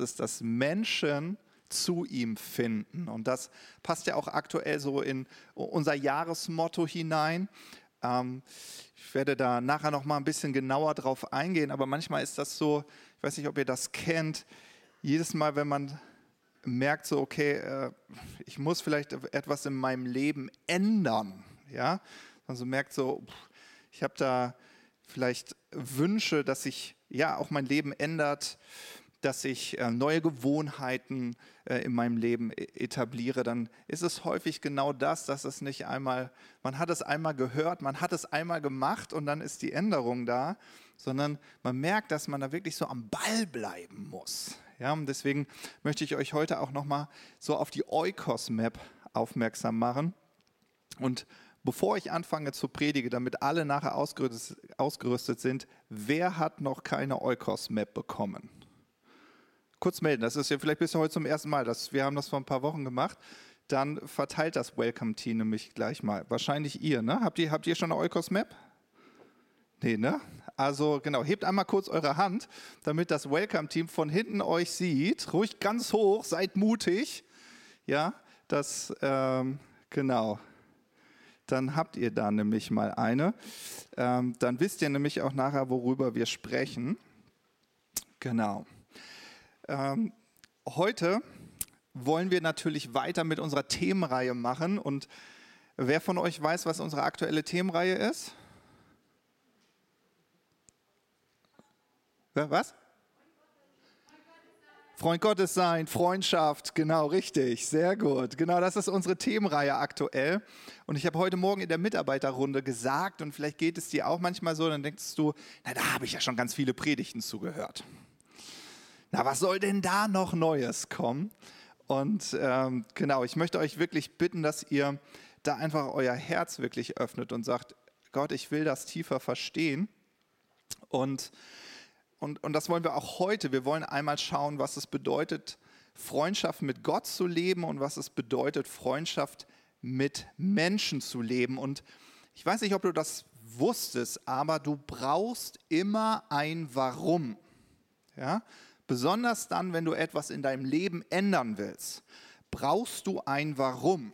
ist, dass Menschen zu ihm finden. Und das passt ja auch aktuell so in unser Jahresmotto hinein. Ähm, ich werde da nachher noch mal ein bisschen genauer drauf eingehen, aber manchmal ist das so, ich weiß nicht, ob ihr das kennt, jedes Mal, wenn man merkt, so, okay, äh, ich muss vielleicht etwas in meinem Leben ändern, ja, also merkt so, ich habe da vielleicht Wünsche, dass sich ja auch mein Leben ändert, dass ich äh, neue Gewohnheiten äh, in meinem Leben e-, etabliere, dann ist es häufig genau das, dass es nicht einmal, man hat es einmal gehört, man hat es einmal gemacht und dann ist die Änderung da, sondern man merkt, dass man da wirklich so am Ball bleiben muss. Ja, und deswegen möchte ich euch heute auch nochmal so auf die Oikos-Map aufmerksam machen. Und bevor ich anfange zu predigen, damit alle nachher ausgerüstet sind, wer hat noch keine Oikos-Map bekommen? Kurz melden. Das ist ja vielleicht bist du heute zum ersten Mal. Das, wir haben das vor ein paar Wochen gemacht. Dann verteilt das Welcome-Team nämlich gleich mal. Wahrscheinlich ihr, ne? Habt ihr, habt ihr schon eine Eukos-Map? Nee, ne? Also genau, hebt einmal kurz eure Hand, damit das Welcome-Team von hinten euch sieht. Ruhig ganz hoch, seid mutig. Ja, das, ähm, genau. Dann habt ihr da nämlich mal eine. Ähm, dann wisst ihr nämlich auch nachher, worüber wir sprechen. Genau. Ähm, heute wollen wir natürlich weiter mit unserer Themenreihe machen. Und wer von euch weiß, was unsere aktuelle Themenreihe ist? Was? Freund Gottes sein, Freundschaft, genau richtig, sehr gut. Genau, das ist unsere Themenreihe aktuell. Und ich habe heute Morgen in der Mitarbeiterrunde gesagt, und vielleicht geht es dir auch manchmal so, dann denkst du, na, da habe ich ja schon ganz viele Predigten zugehört na, was soll denn da noch Neues kommen? Und ähm, genau, ich möchte euch wirklich bitten, dass ihr da einfach euer Herz wirklich öffnet und sagt, Gott, ich will das tiefer verstehen. Und, und, und das wollen wir auch heute. Wir wollen einmal schauen, was es bedeutet, Freundschaft mit Gott zu leben und was es bedeutet, Freundschaft mit Menschen zu leben. Und ich weiß nicht, ob du das wusstest, aber du brauchst immer ein Warum. Ja? Besonders dann, wenn du etwas in deinem Leben ändern willst, brauchst du ein Warum.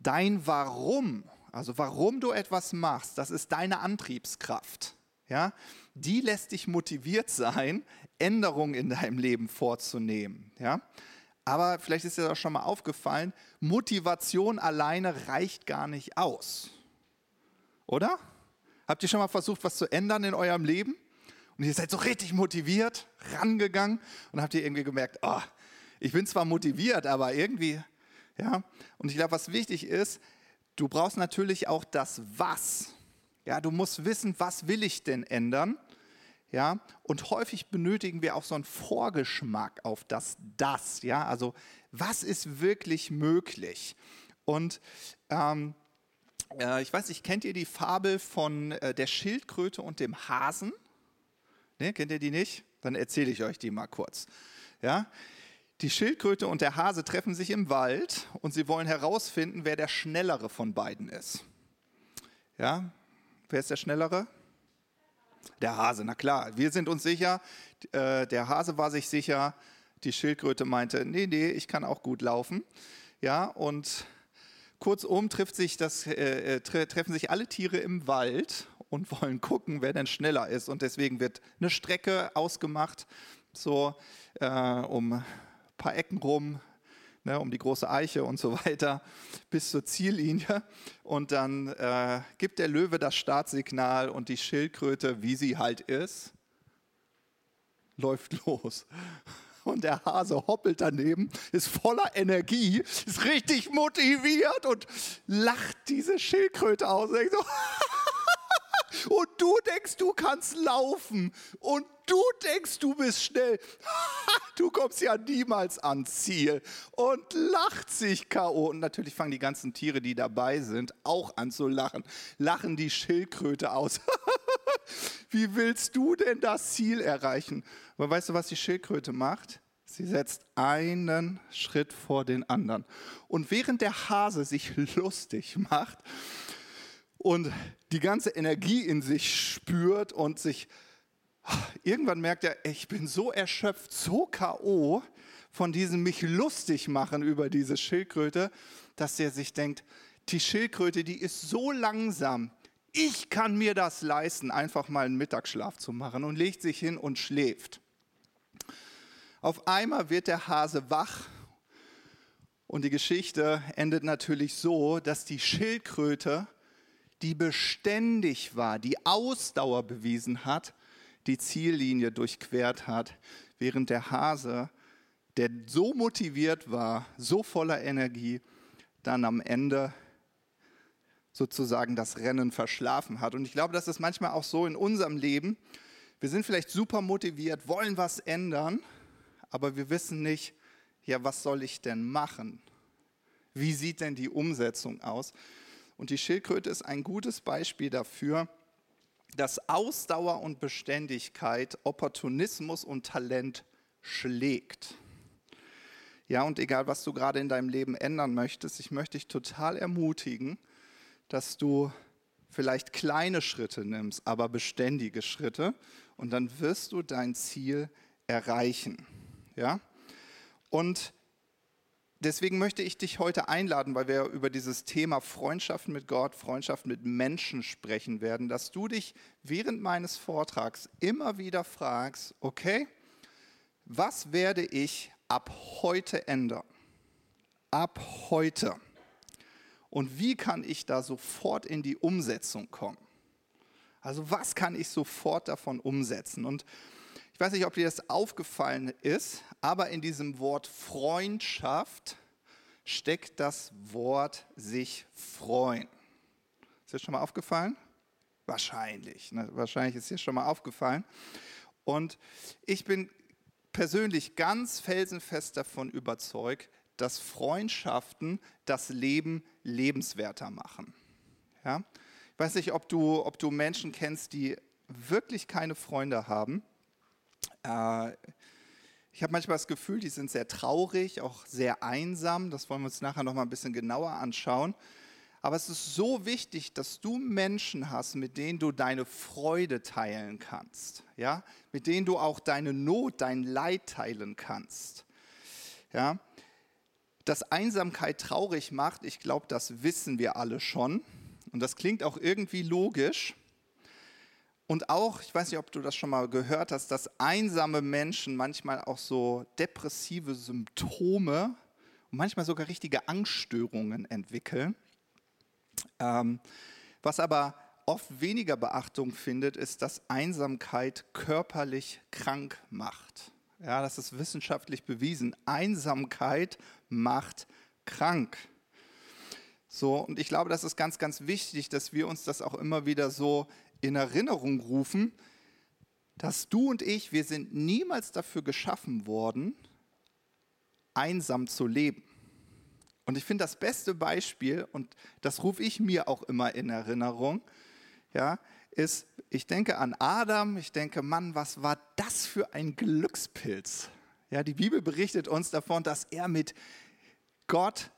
Dein Warum, also warum du etwas machst, das ist deine Antriebskraft. Ja? Die lässt dich motiviert sein, Änderungen in deinem Leben vorzunehmen. Ja? Aber vielleicht ist dir das schon mal aufgefallen, Motivation alleine reicht gar nicht aus. Oder? Habt ihr schon mal versucht, was zu ändern in eurem Leben? Und ihr seid so richtig motiviert, rangegangen und habt ihr irgendwie gemerkt, oh, ich bin zwar motiviert, aber irgendwie, ja. Und ich glaube, was wichtig ist, du brauchst natürlich auch das Was. Ja, du musst wissen, was will ich denn ändern? Ja, und häufig benötigen wir auch so einen Vorgeschmack auf das Das. Ja, also was ist wirklich möglich? Und ähm, äh, ich weiß nicht, kennt ihr die Fabel von äh, der Schildkröte und dem Hasen? Ne, kennt ihr die nicht? Dann erzähle ich euch die mal kurz. Ja? Die Schildkröte und der Hase treffen sich im Wald und sie wollen herausfinden, wer der Schnellere von beiden ist. Ja? Wer ist der Schnellere? Der Hase, na klar. Wir sind uns sicher, äh, der Hase war sich sicher, die Schildkröte meinte, nee, nee, ich kann auch gut laufen. Ja, und kurzum trifft sich das, äh, äh treffen sich alle Tiere im Wald und wollen gucken, wer denn schneller ist. Und deswegen wird eine Strecke ausgemacht, so äh, um ein paar Ecken rum, ne, um die große Eiche und so weiter, bis zur Ziellinie. Und dann äh, gibt der Löwe das Startsignal und die Schildkröte, wie sie halt ist, läuft los und der Hase hoppelt daneben, ist voller Energie, ist richtig motiviert und lacht diese Schildkröte aus. Und denkt so, Und du denkst, du kannst laufen. Und du denkst, du bist schnell. Du kommst ja niemals ans Ziel. Und lacht sich K.O. Und natürlich fangen die ganzen Tiere, die dabei sind, auch an zu lachen. Lachen die Schildkröte aus. Wie willst du denn das Ziel erreichen? Aber weißt du, was die Schildkröte macht? Sie setzt einen Schritt vor den anderen. Und während der Hase sich lustig macht, und die ganze Energie in sich spürt und sich irgendwann merkt er, ich bin so erschöpft, so K.O. von diesem mich lustig machen über diese Schildkröte, dass er sich denkt, die Schildkröte, die ist so langsam, ich kann mir das leisten, einfach mal einen Mittagsschlaf zu machen und legt sich hin und schläft. Auf einmal wird der Hase wach und die Geschichte endet natürlich so, dass die Schildkröte, die beständig war, die Ausdauer bewiesen hat, die Ziellinie durchquert hat, während der Hase, der so motiviert war, so voller Energie, dann am Ende sozusagen das Rennen verschlafen hat. Und ich glaube, das ist manchmal auch so in unserem Leben. Wir sind vielleicht super motiviert, wollen was ändern, aber wir wissen nicht, ja, was soll ich denn machen? Wie sieht denn die Umsetzung aus? Und die Schildkröte ist ein gutes Beispiel dafür, dass Ausdauer und Beständigkeit Opportunismus und Talent schlägt. Ja, und egal, was du gerade in deinem Leben ändern möchtest, ich möchte dich total ermutigen, dass du vielleicht kleine Schritte nimmst, aber beständige Schritte und dann wirst du dein Ziel erreichen. Ja? Und deswegen möchte ich dich heute einladen, weil wir über dieses Thema Freundschaft mit Gott, Freundschaft mit Menschen sprechen werden, dass du dich während meines Vortrags immer wieder fragst, okay, was werde ich ab heute ändern? Ab heute. Und wie kann ich da sofort in die Umsetzung kommen? Also was kann ich sofort davon umsetzen? Und ich weiß nicht, ob dir das aufgefallen ist, aber in diesem Wort Freundschaft steckt das Wort sich freuen. Ist dir schon mal aufgefallen? Wahrscheinlich. Ne? Wahrscheinlich ist dir schon mal aufgefallen. Und ich bin persönlich ganz felsenfest davon überzeugt, dass Freundschaften das Leben lebenswerter machen. Ja? Ich weiß nicht, ob du, ob du Menschen kennst, die wirklich keine Freunde haben. Äh, ich habe manchmal das Gefühl, die sind sehr traurig, auch sehr einsam. Das wollen wir uns nachher noch mal ein bisschen genauer anschauen. Aber es ist so wichtig, dass du Menschen hast, mit denen du deine Freude teilen kannst, ja, mit denen du auch deine Not, dein Leid teilen kannst, ja. Dass Einsamkeit traurig macht, ich glaube, das wissen wir alle schon. Und das klingt auch irgendwie logisch. Und auch, ich weiß nicht, ob du das schon mal gehört hast, dass einsame Menschen manchmal auch so depressive Symptome und manchmal sogar richtige Angststörungen entwickeln. Ähm, was aber oft weniger Beachtung findet, ist, dass Einsamkeit körperlich krank macht. Ja, das ist wissenschaftlich bewiesen. Einsamkeit macht krank. So, und ich glaube, das ist ganz, ganz wichtig, dass wir uns das auch immer wieder so in Erinnerung rufen, dass du und ich, wir sind niemals dafür geschaffen worden, einsam zu leben. Und ich finde das beste Beispiel, und das rufe ich mir auch immer in Erinnerung, ja, ist, ich denke an Adam, ich denke, Mann, was war das für ein Glückspilz? Ja, die Bibel berichtet uns davon, dass er mit Gott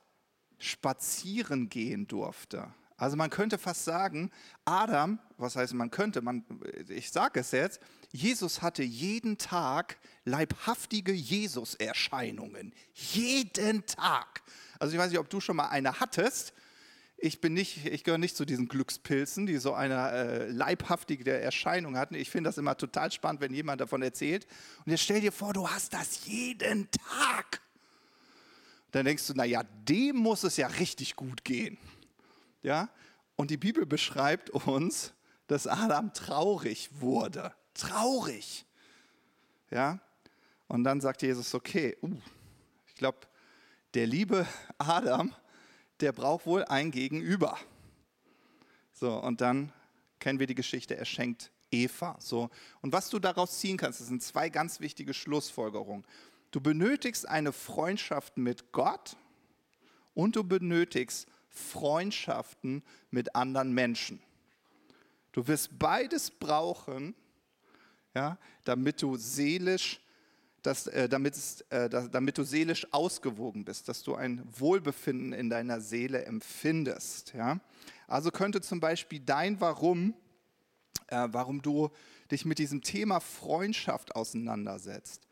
spazieren gehen durfte. Also man könnte fast sagen, Adam, was heißt man könnte, man, ich sage es jetzt, Jesus hatte jeden Tag leibhaftige Jesus-Erscheinungen. Jeden Tag. Also ich weiß nicht, ob du schon mal eine hattest. Ich bin nicht, ich gehöre nicht zu diesen Glückspilzen, die so eine äh, leibhaftige Erscheinung hatten. Ich finde das immer total spannend, wenn jemand davon erzählt. Und jetzt stell dir vor, du hast das jeden Tag. Dann denkst du, naja, dem muss es ja richtig gut gehen. Ja? Und die Bibel beschreibt uns, dass Adam traurig wurde. Traurig. Ja? Und dann sagt Jesus, okay, uh, ich glaube, der liebe Adam, der braucht wohl ein Gegenüber. So, und dann kennen wir die Geschichte, er schenkt Eva. So, und was du daraus ziehen kannst, das sind zwei ganz wichtige Schlussfolgerungen. Du benötigst eine Freundschaft mit Gott und du benötigst Freundschaften mit anderen Menschen. Du wirst beides brauchen, ja, damit du seelisch dass, äh, damit, äh, damit du seelisch ausgewogen bist, dass du ein Wohlbefinden in deiner Seele empfindest. Ja? Also könnte zum Beispiel dein Warum, äh, warum du dich mit diesem Thema Freundschaft auseinandersetzt,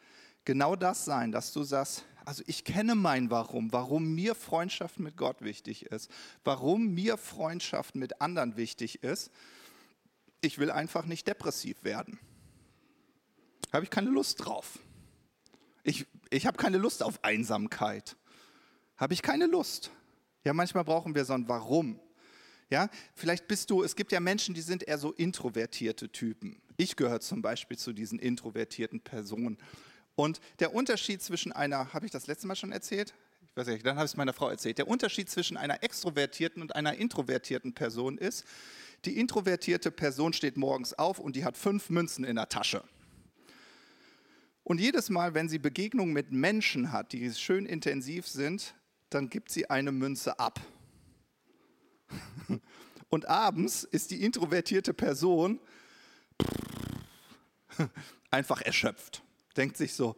genau das sein, dass du sagst, also ich kenne mein Warum, warum mir Freundschaft mit Gott wichtig ist, warum mir Freundschaft mit anderen wichtig ist. Ich will einfach nicht depressiv werden. Habe ich keine Lust drauf. Ich, ich habe keine Lust auf Einsamkeit. Habe ich keine Lust. Ja, manchmal brauchen wir so ein Warum. Ja, vielleicht bist du, es gibt ja Menschen, die sind eher so introvertierte Typen. Ich gehöre zum Beispiel zu diesen introvertierten Personen. Und der Unterschied zwischen einer, habe ich das letzte Mal schon erzählt? Ich weiß nicht, dann habe ich es meiner Frau erzählt. Der Unterschied zwischen einer extrovertierten und einer introvertierten Person ist, die introvertierte Person steht morgens auf und die hat fünf Münzen in der Tasche. Und jedes Mal, wenn sie Begegnungen mit Menschen hat, die schön intensiv sind, dann gibt sie eine Münze ab. Und abends ist die introvertierte Person einfach erschöpft denkt sich so,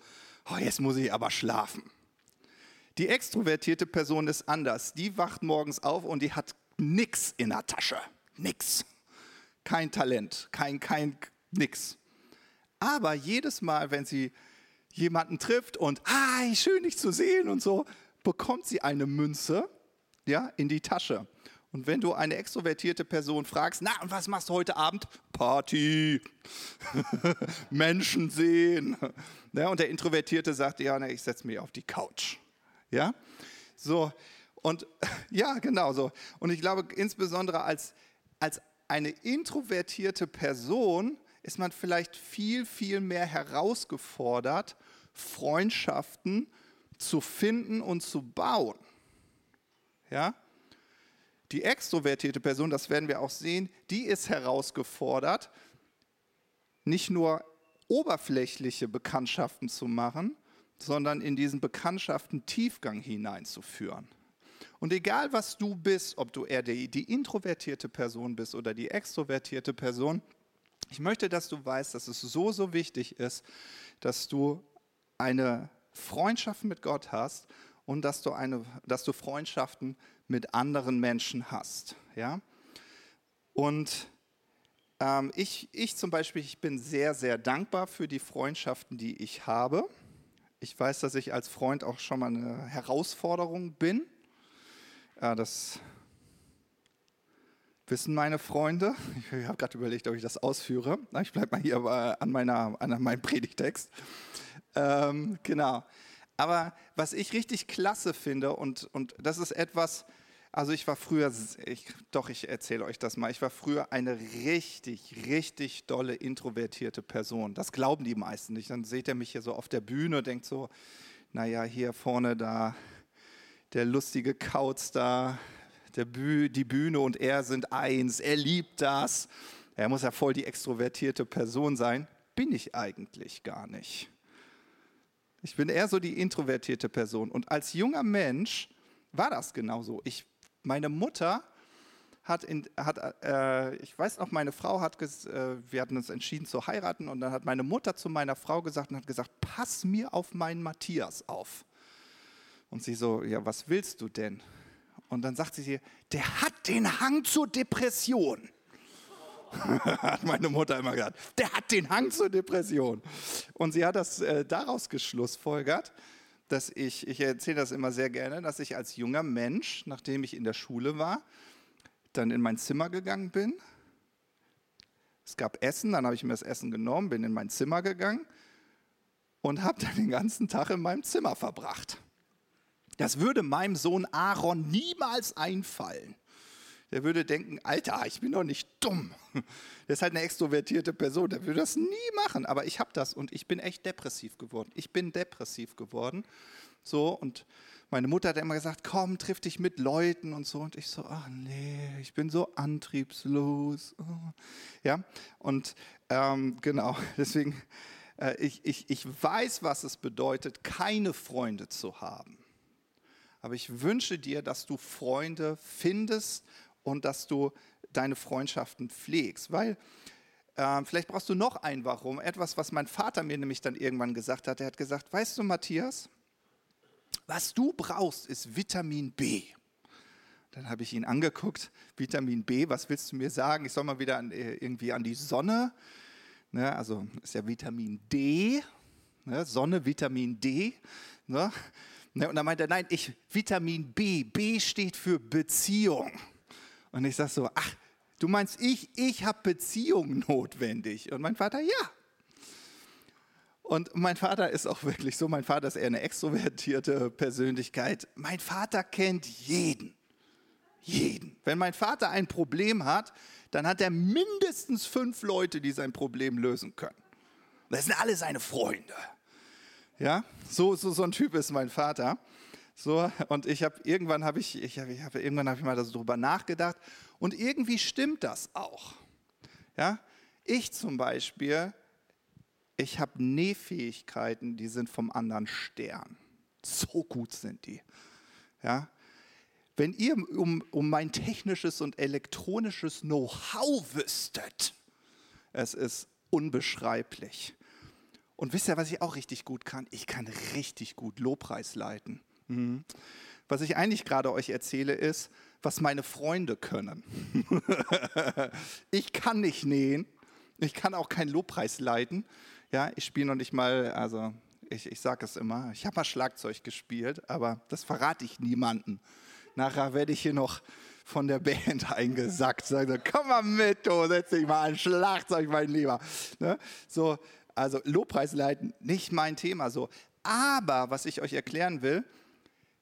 oh, jetzt muss ich aber schlafen. Die extrovertierte Person ist anders. Die wacht morgens auf und die hat nichts in der Tasche. Nix. Kein Talent, kein, kein, nix. Aber jedes Mal, wenn sie jemanden trifft und, ah, schön dich zu sehen und so, bekommt sie eine Münze ja, in die Tasche. Und wenn du eine extrovertierte Person fragst, na, und was machst du heute Abend? Party, Menschen sehen. Ja, und der Introvertierte sagt, ja, na, ich setze mich auf die Couch. Ja, so. Und ja, genau so. Und ich glaube, insbesondere als, als eine introvertierte Person ist man vielleicht viel, viel mehr herausgefordert, Freundschaften zu finden und zu bauen. Ja? Die extrovertierte Person, das werden wir auch sehen, die ist herausgefordert, nicht nur oberflächliche Bekanntschaften zu machen, sondern in diesen Bekanntschaften Tiefgang hineinzuführen. Und egal was du bist, ob du eher die, die introvertierte Person bist oder die extrovertierte Person, ich möchte, dass du weißt, dass es so, so wichtig ist, dass du eine Freundschaft mit Gott hast und dass du, eine, dass du Freundschaften mit anderen Menschen hast. Ja? Und ähm, ich, ich zum Beispiel, ich bin sehr, sehr dankbar für die Freundschaften, die ich habe. Ich weiß, dass ich als Freund auch schon mal eine Herausforderung bin. Ja, das wissen meine Freunde. Ich habe gerade überlegt, ob ich das ausführe. Ich bleibe mal hier an, meiner, an meinem Predigtext. Ähm, genau. Aber was ich richtig klasse finde, und, und das ist etwas, also ich war früher, ich, doch ich erzähle euch das mal, ich war früher eine richtig, richtig dolle introvertierte Person. Das glauben die meisten nicht. Dann seht ihr mich hier so auf der Bühne und denkt so, naja, hier vorne da, der lustige Kauz da, Büh, die Bühne und er sind eins, er liebt das. Er muss ja voll die extrovertierte Person sein. Bin ich eigentlich gar nicht. Ich bin eher so die introvertierte Person. Und als junger Mensch war das genauso. Ich, meine Mutter hat, in, hat äh, ich weiß noch, meine Frau hat, äh, wir hatten uns entschieden zu heiraten und dann hat meine Mutter zu meiner Frau gesagt und hat gesagt, pass mir auf meinen Matthias auf. Und sie so, ja, was willst du denn? Und dann sagt sie, der hat den Hang zur Depression. hat meine Mutter immer gesagt. Der hat den Hang zur Depression. Und sie hat das äh, daraus geschlussfolgert, dass ich, ich erzähle das immer sehr gerne, dass ich als junger Mensch, nachdem ich in der Schule war, dann in mein Zimmer gegangen bin. Es gab Essen, dann habe ich mir das Essen genommen, bin in mein Zimmer gegangen und habe dann den ganzen Tag in meinem Zimmer verbracht. Das würde meinem Sohn Aaron niemals einfallen der würde denken, Alter, ich bin doch nicht dumm. Der ist halt eine extrovertierte Person, der würde das nie machen. Aber ich habe das und ich bin echt depressiv geworden. Ich bin depressiv geworden. So und meine Mutter hat immer gesagt, komm, triff dich mit Leuten und so. Und ich so, ach nee, ich bin so antriebslos. Ja, und ähm, genau, deswegen, äh, ich, ich, ich weiß, was es bedeutet, keine Freunde zu haben. Aber ich wünsche dir, dass du Freunde findest und dass du deine Freundschaften pflegst. Weil äh, vielleicht brauchst du noch ein Warum. Etwas, was mein Vater mir nämlich dann irgendwann gesagt hat. Er hat gesagt, weißt du, Matthias, was du brauchst, ist Vitamin B. Dann habe ich ihn angeguckt, Vitamin B, was willst du mir sagen? Ich soll mal wieder an, äh, irgendwie an die Sonne. Ne, also ist ja Vitamin D, ne, Sonne, Vitamin D. Ne? Ne, und dann meint er, nein, ich, Vitamin B, B steht für Beziehung. Und ich sage so, ach, du meinst ich, ich habe Beziehung notwendig. Und mein Vater, ja. Und mein Vater ist auch wirklich so, mein Vater ist eher eine extrovertierte Persönlichkeit. Mein Vater kennt jeden. Jeden. Wenn mein Vater ein Problem hat, dann hat er mindestens fünf Leute, die sein Problem lösen können. Das sind alle seine Freunde. Ja, so, so, so ein Typ ist mein Vater. So, und ich habe irgendwann habe ich, ich, hab, ich hab, irgendwann habe ich mal darüber nachgedacht und irgendwie stimmt das auch. Ja, ich zum Beispiel, ich habe Nähfähigkeiten, die sind vom anderen Stern. So gut sind die. Ja, wenn ihr um, um mein technisches und elektronisches Know-how wüsstet, es ist unbeschreiblich. Und wisst ihr, was ich auch richtig gut kann? Ich kann richtig gut Lobpreis leiten. Mhm. Was ich eigentlich gerade euch erzähle, ist, was meine Freunde können. ich kann nicht nähen, ich kann auch keinen Lobpreis leiten. Ja, ich spiele noch nicht mal, also ich, ich sage es immer, ich habe mal Schlagzeug gespielt, aber das verrate ich niemandem. Nachher werde ich hier noch von der Band eingesackt. Sage, komm mal mit, du, setz dich mal an Schlagzeug, mein Lieber. Ne? So, also Lobpreis leiten, nicht mein Thema so. Aber was ich euch erklären will,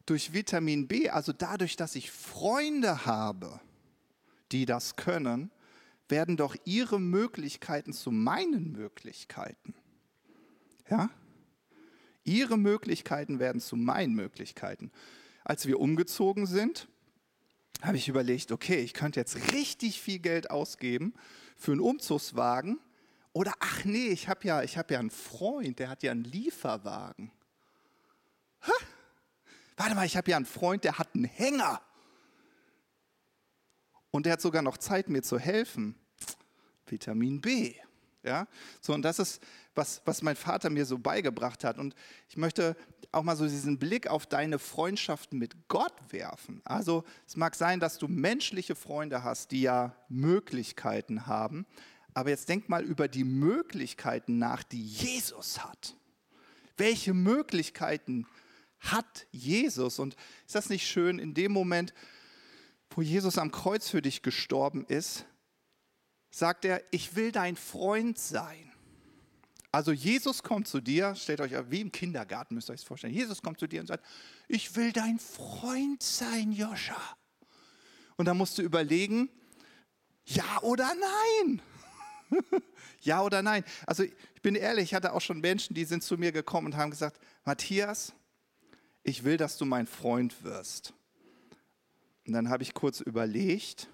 durch Vitamin B, also dadurch, dass ich Freunde habe, die das können, werden doch ihre Möglichkeiten zu meinen Möglichkeiten. Ja? Ihre Möglichkeiten werden zu meinen Möglichkeiten. Als wir umgezogen sind, habe ich überlegt, okay, ich könnte jetzt richtig viel Geld ausgeben für einen Umzugswagen oder ach nee, ich habe ja, hab ja einen Freund, der hat ja einen Lieferwagen. Warte mal, ich habe ja einen Freund, der hat einen Hänger. Und der hat sogar noch Zeit, mir zu helfen. Vitamin B. Ja? So, und das ist, was, was mein Vater mir so beigebracht hat. Und ich möchte auch mal so diesen Blick auf deine Freundschaften mit Gott werfen. Also es mag sein, dass du menschliche Freunde hast, die ja Möglichkeiten haben. Aber jetzt denk mal über die Möglichkeiten nach, die Jesus hat. Welche Möglichkeiten hat Jesus? Und ist das nicht schön, in dem Moment, wo Jesus am Kreuz für dich gestorben ist, sagt er, ich will dein Freund sein. Also Jesus kommt zu dir, stellt euch wie im Kindergarten, müsst ihr euch das vorstellen. Jesus kommt zu dir und sagt, ich will dein Freund sein, Joscha. Und dann musst du überlegen, ja oder nein? ja oder nein? Also ich bin ehrlich, ich hatte auch schon Menschen, die sind zu mir gekommen und haben gesagt, Matthias, ich will, dass du mein Freund wirst. Und dann habe ich kurz überlegt,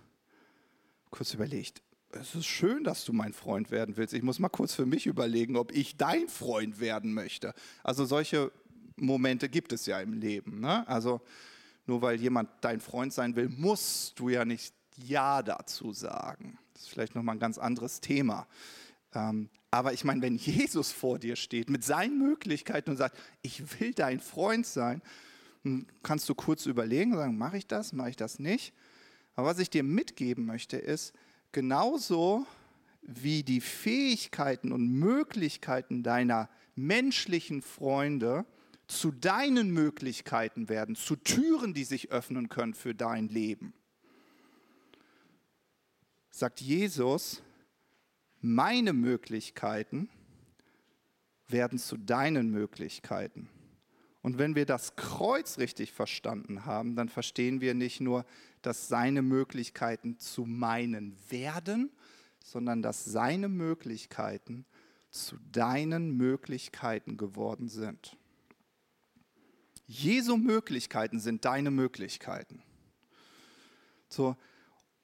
kurz überlegt, es ist schön, dass du mein Freund werden willst. Ich muss mal kurz für mich überlegen, ob ich dein Freund werden möchte. Also solche Momente gibt es ja im Leben. Ne? Also nur weil jemand dein Freund sein will, musst du ja nicht Ja dazu sagen. Das ist vielleicht nochmal ein ganz anderes Thema. Ähm, aber ich meine, wenn Jesus vor dir steht mit seinen Möglichkeiten und sagt, ich will dein Freund sein, kannst du kurz überlegen und sagen, mache ich das, mache ich das nicht. Aber was ich dir mitgeben möchte, ist, genauso wie die Fähigkeiten und Möglichkeiten deiner menschlichen Freunde zu deinen Möglichkeiten werden, zu Türen, die sich öffnen können für dein Leben. Sagt Jesus, meine Möglichkeiten werden zu deinen Möglichkeiten. Und wenn wir das Kreuz richtig verstanden haben, dann verstehen wir nicht nur, dass seine Möglichkeiten zu meinen werden, sondern dass seine Möglichkeiten zu deinen Möglichkeiten geworden sind. Jesu Möglichkeiten sind deine Möglichkeiten. So,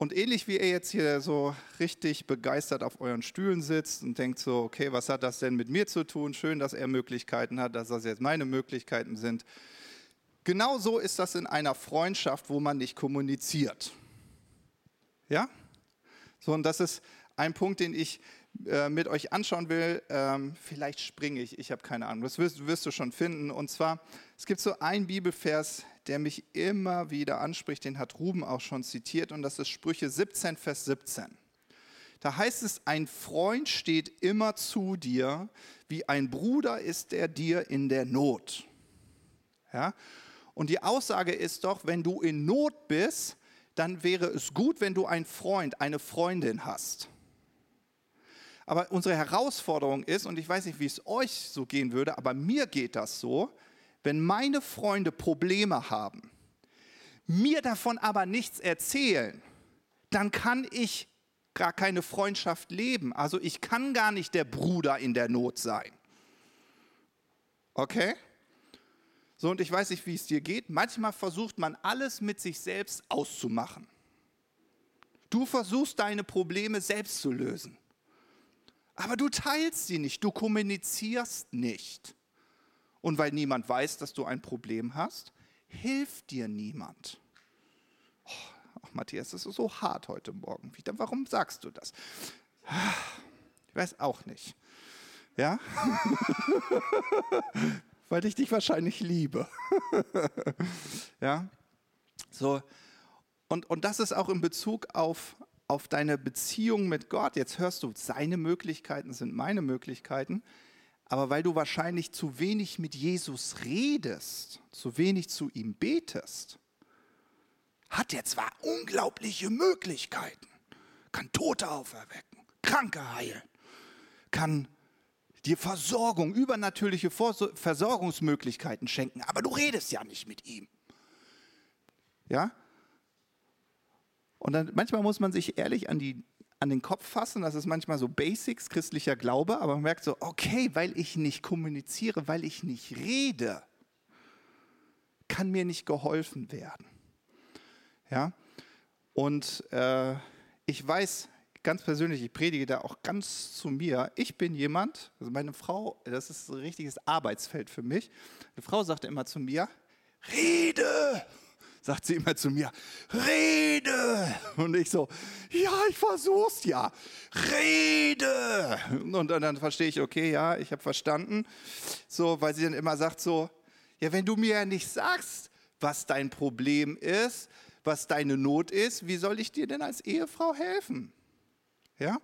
und ähnlich wie ihr jetzt hier so richtig begeistert auf euren Stühlen sitzt und denkt so, okay, was hat das denn mit mir zu tun? Schön, dass er Möglichkeiten hat, dass das jetzt meine Möglichkeiten sind. Genau so ist das in einer Freundschaft, wo man nicht kommuniziert. Ja? So, und das ist ein Punkt, den ich äh, mit euch anschauen will. Ähm, vielleicht springe ich, ich habe keine Ahnung. Das wirst, wirst, du schon finden. Und zwar, es gibt so einen Bibelvers, der mich immer wieder anspricht, den hat Ruben auch schon zitiert, und das ist Sprüche 17, Vers 17. Da heißt es, ein Freund steht immer zu dir, wie ein Bruder ist er dir in der Not. Ja? Und die Aussage ist doch, wenn du in Not bist, dann wäre es gut, wenn du einen Freund, eine Freundin hast. Aber unsere Herausforderung ist, und ich weiß nicht, wie es euch so gehen würde, aber mir geht das so, wenn meine Freunde Probleme haben, mir davon aber nichts erzählen, dann kann ich gar keine Freundschaft leben. Also ich kann gar nicht der Bruder in der Not sein. Okay? So, und ich weiß nicht, wie es dir geht. Manchmal versucht man alles mit sich selbst auszumachen. Du versuchst deine Probleme selbst zu lösen. Aber du teilst sie nicht, du kommunizierst nicht. Und weil niemand weiß, dass du ein Problem hast, hilft dir niemand. Oh, Matthias, das ist so hart heute Morgen. Warum sagst du das? Ich weiß auch nicht. Ja? weil ich dich wahrscheinlich liebe. ja? So. Und, und das ist auch in Bezug auf, auf deine Beziehung mit Gott. Jetzt hörst du, seine Möglichkeiten sind meine Möglichkeiten. Aber weil du wahrscheinlich zu wenig mit Jesus redest, zu wenig zu ihm betest, hat er zwar unglaubliche Möglichkeiten, kann Tote auferwecken, Kranke heilen, kann dir Versorgung, übernatürliche Versorgungsmöglichkeiten schenken, aber du redest ja nicht mit ihm. Ja? Und dann manchmal muss man sich ehrlich an, die, an den Kopf fassen, das ist manchmal so Basics christlicher Glaube, aber man merkt so, okay, weil ich nicht kommuniziere, weil ich nicht rede, kann mir nicht geholfen werden. Ja? Und äh, ich weiß, ganz persönlich, ich predige da auch ganz zu mir. Ich bin jemand, also meine Frau, das ist ein richtiges Arbeitsfeld für mich. Eine Frau sagte immer zu mir, rede, sagt sie immer zu mir, rede. Und ich so, ja, ich versuch's ja, rede. Und dann, dann verstehe ich, okay, ja, ich habe verstanden. So, weil sie dann immer sagt so, ja, wenn du mir ja nicht sagst, was dein Problem ist, was deine Not ist, wie soll ich dir denn als Ehefrau helfen? Ja?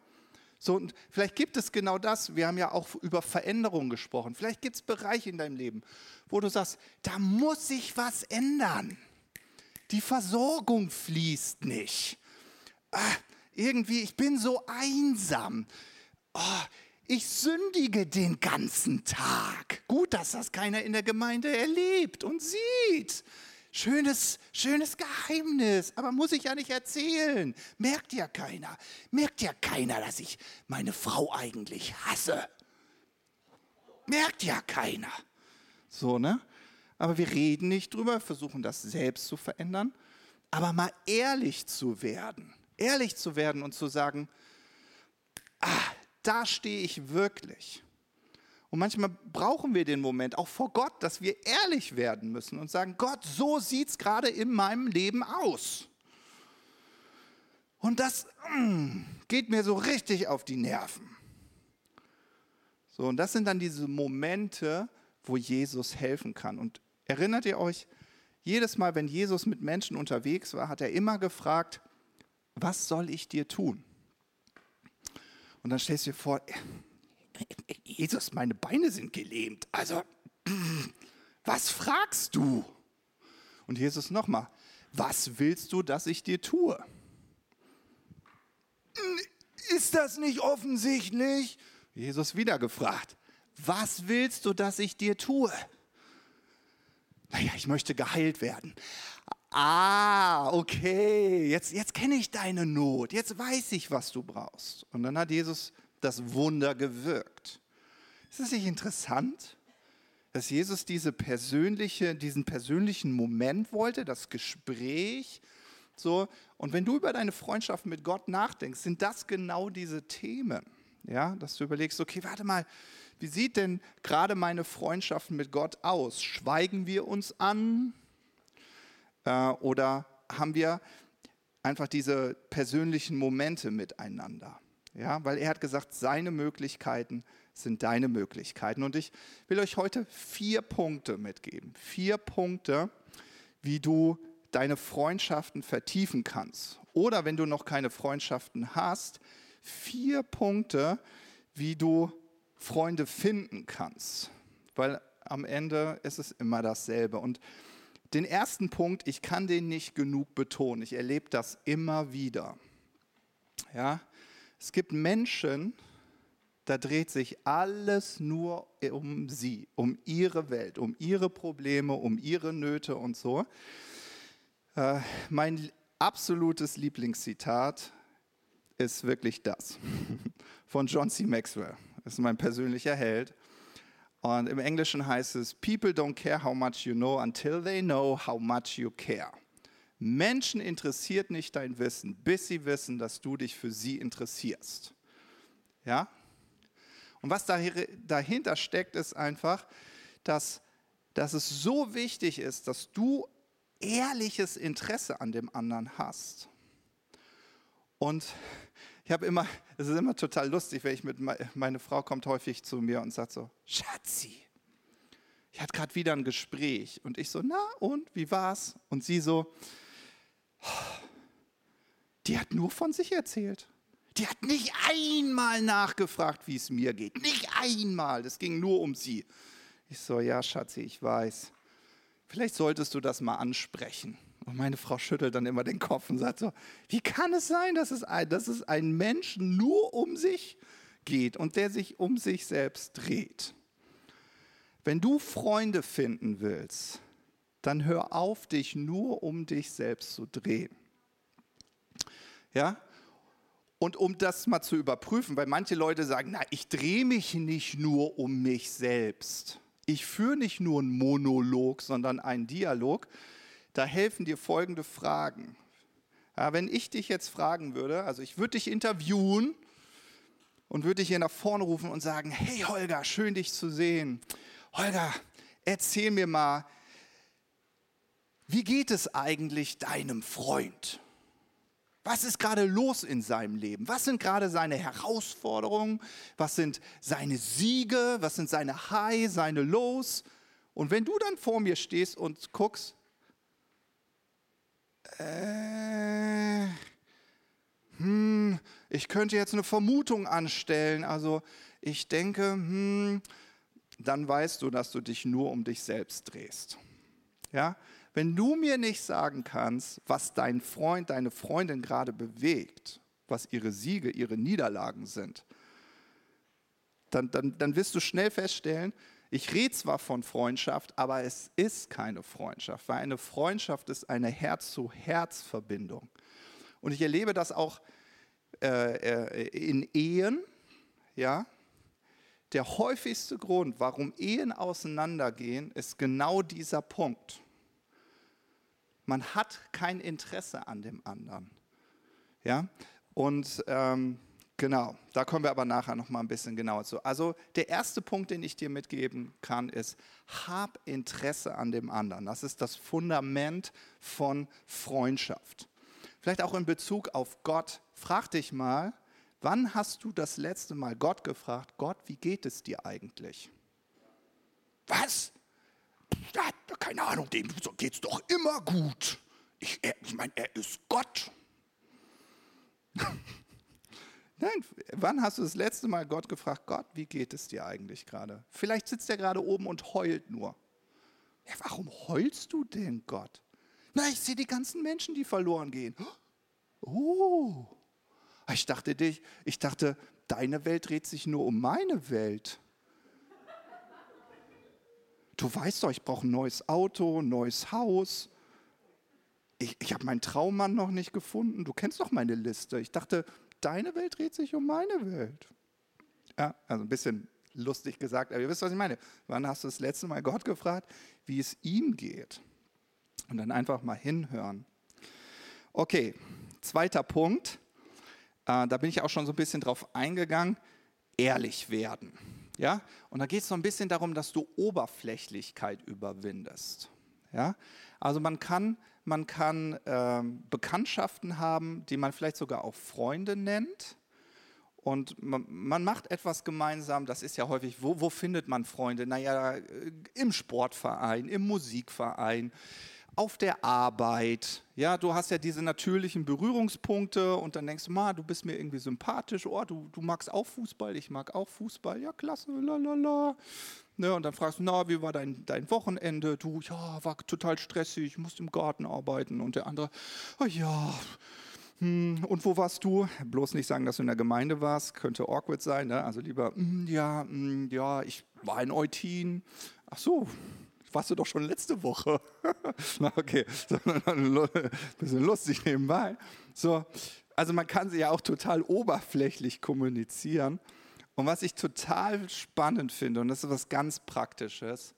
So, und vielleicht gibt es genau das, wir haben ja auch über Veränderungen gesprochen. Vielleicht gibt es Bereiche in deinem Leben, wo du sagst, da muss sich was ändern. Die Versorgung fließt nicht. Ah, irgendwie, ich bin so einsam. Oh, ich sündige den ganzen Tag. Gut, dass das keiner in der Gemeinde erlebt und sieht. Schönes, schönes Geheimnis, aber muss ich ja nicht erzählen. Merkt ja keiner. Merkt ja keiner, dass ich meine Frau eigentlich hasse. Merkt ja keiner. So, ne? Aber wir reden nicht drüber, versuchen das selbst zu verändern. Aber mal ehrlich zu werden, ehrlich zu werden und zu sagen, ah, da stehe ich wirklich. Und manchmal brauchen wir den Moment auch vor Gott, dass wir ehrlich werden müssen und sagen, Gott, so sieht es gerade in meinem Leben aus. Und das mm, geht mir so richtig auf die Nerven. So, und das sind dann diese Momente, wo Jesus helfen kann. Und erinnert ihr euch, jedes Mal, wenn Jesus mit Menschen unterwegs war, hat er immer gefragt, was soll ich dir tun? Und dann stellst du dir vor, Jesus, meine Beine sind gelähmt. Also, was fragst du? Und Jesus nochmal, was willst du, dass ich dir tue? Ist das nicht offensichtlich? Jesus wieder gefragt, was willst du, dass ich dir tue? Naja, ich möchte geheilt werden. Ah, okay, jetzt, jetzt kenne ich deine Not, jetzt weiß ich, was du brauchst. Und dann hat Jesus das Wunder gewirkt. Ist es nicht interessant, dass Jesus diese persönliche, diesen persönlichen Moment wollte, das Gespräch? So, und wenn du über deine Freundschaft mit Gott nachdenkst, sind das genau diese Themen. Ja, dass du überlegst, okay, warte mal, wie sieht denn gerade meine Freundschaft mit Gott aus? Schweigen wir uns an? Äh, oder haben wir einfach diese persönlichen Momente miteinander? Ja, weil er hat gesagt, seine Möglichkeiten sind deine Möglichkeiten. Und ich will euch heute vier Punkte mitgeben. Vier Punkte, wie du deine Freundschaften vertiefen kannst. Oder wenn du noch keine Freundschaften hast, vier Punkte, wie du Freunde finden kannst. Weil am Ende ist es immer dasselbe. Und den ersten Punkt, ich kann den nicht genug betonen. Ich erlebe das immer wieder. Ja, es gibt Menschen, da dreht sich alles nur um sie, um ihre Welt, um ihre Probleme, um ihre Nöte und so. Äh, mein absolutes Lieblingszitat ist wirklich das von John C. Maxwell. Ist mein persönlicher Held. Und im Englischen heißt es, People don't care how much you know until they know how much you care. Menschen interessiert nicht dein Wissen, bis sie wissen, dass du dich für sie interessierst. Ja? Und was dahinter steckt, ist einfach, dass, dass es so wichtig ist, dass du ehrliches Interesse an dem anderen hast. Und ich habe immer, es ist immer total lustig, wenn ich mit, meine Frau kommt häufig zu mir und sagt so, Schatzi, ich hatte gerade wieder ein Gespräch. Und ich so, na und, wie war's? Und sie so, die hat nur von sich erzählt. Die hat nicht einmal nachgefragt, wie es mir geht. Nicht einmal. Das ging nur um sie. Ich so, ja, Schatzi, ich weiß. Vielleicht solltest du das mal ansprechen. Und meine Frau schüttelt dann immer den Kopf und sagt so, wie kann es sein, dass es ein, dass es ein Mensch nur um sich geht und der sich um sich selbst dreht? Wenn du Freunde finden willst, dann hör auf, dich nur um dich selbst zu drehen. Ja? Und um das mal zu überprüfen, weil manche Leute sagen, na, ich drehe mich nicht nur um mich selbst. Ich führe nicht nur einen Monolog, sondern einen Dialog da helfen dir folgende Fragen. Ja, wenn ich dich jetzt fragen würde, also ich würde dich interviewen und würde dich hier nach vorne rufen und sagen, hey Holger, schön dich zu sehen. Holger, erzähl mir mal, wie geht es eigentlich deinem Freund? Was ist gerade los in seinem Leben? Was sind gerade seine Herausforderungen? Was sind seine Siege? Was sind seine High, seine Lows? Und wenn du dann vor mir stehst und guckst, äh, hm, ich könnte jetzt eine Vermutung anstellen. Also ich denke, hm, dann weißt du, dass du dich nur um dich selbst drehst. Ja? Wenn du mir nicht sagen kannst, was dein Freund, deine Freundin gerade bewegt, was ihre Siege, ihre Niederlagen sind, dann, dann, dann wirst du schnell feststellen, ich rede zwar von Freundschaft, aber es ist keine Freundschaft, weil eine Freundschaft ist eine Herz-zu-Herz-Verbindung. Und ich erlebe das auch äh, äh, in Ehen, ja. Der häufigste Grund, warum Ehen auseinandergehen, ist genau dieser Punkt. Man hat kein Interesse an dem anderen. Ja? Und ähm, Genau, da kommen wir aber nachher noch mal ein bisschen genauer zu. Also der erste Punkt, den ich dir mitgeben kann, ist, hab Interesse an dem anderen. Das ist das Fundament von Freundschaft. Vielleicht auch in Bezug auf Gott. Frag dich mal, wann hast du das letzte Mal Gott gefragt, Gott, wie geht es dir eigentlich? Was? Ja, keine Ahnung, dem geht es doch immer gut. Ich, ich meine, er ist Gott. Nein, wann hast du das letzte Mal Gott gefragt, Gott, wie geht es dir eigentlich gerade? Vielleicht sitzt er gerade oben und heult nur. Ja, warum heulst du denn, Gott? Na, ich sehe die ganzen Menschen, die verloren gehen. Oh, ich dachte, ich dachte, deine Welt dreht sich nur um meine Welt. Du weißt doch, ich brauche ein neues Auto, ein neues Haus. Ich, ich habe meinen Traummann noch nicht gefunden. Du kennst doch meine Liste. Ich dachte, deine Welt dreht sich um meine Welt. Ja, also ein bisschen lustig gesagt, aber ihr wisst, was ich meine. Wann hast du das letzte Mal Gott gefragt, wie es ihm geht? Und dann einfach mal hinhören. Okay, zweiter Punkt. Äh, da bin ich auch schon so ein bisschen drauf eingegangen. Ehrlich werden. Ja? Und da geht es so ein bisschen darum, dass du Oberflächlichkeit überwindest. Ja? Also man kann man kann ähm, Bekanntschaften haben, die man vielleicht sogar auch Freunde nennt. Und man, man, macht etwas gemeinsam, das ist ja häufig, wo, wo findet man Freunde? Naja, äh, im Sportverein, im Musikverein, auf der Arbeit. Ja, du hast ja diese natürlichen Berührungspunkte und dann denkst du, ma, du bist mir irgendwie sympathisch. Oh, du, du magst auch Fußball, ich mag auch Fußball. Ja, klasse, lalala. Ne, und dann fragst du, na, wie war dein, dein Wochenende? Du, ja, war total stressig, ich musste im Garten arbeiten. Und der andere, oh ja, hm, und wo warst du? Bloß nicht sagen, dass du in der Gemeinde warst, könnte awkward sein. Ne? Also lieber, hm, ja, hm, ja, ich war in Eutin. Ach so, warst du doch schon letzte Woche. Na okay, ein bisschen lustig nebenbei. So, also man kann sie ja auch total oberflächlich kommunizieren. Und was ich total spannend finde, und das ist was ganz Praktisches,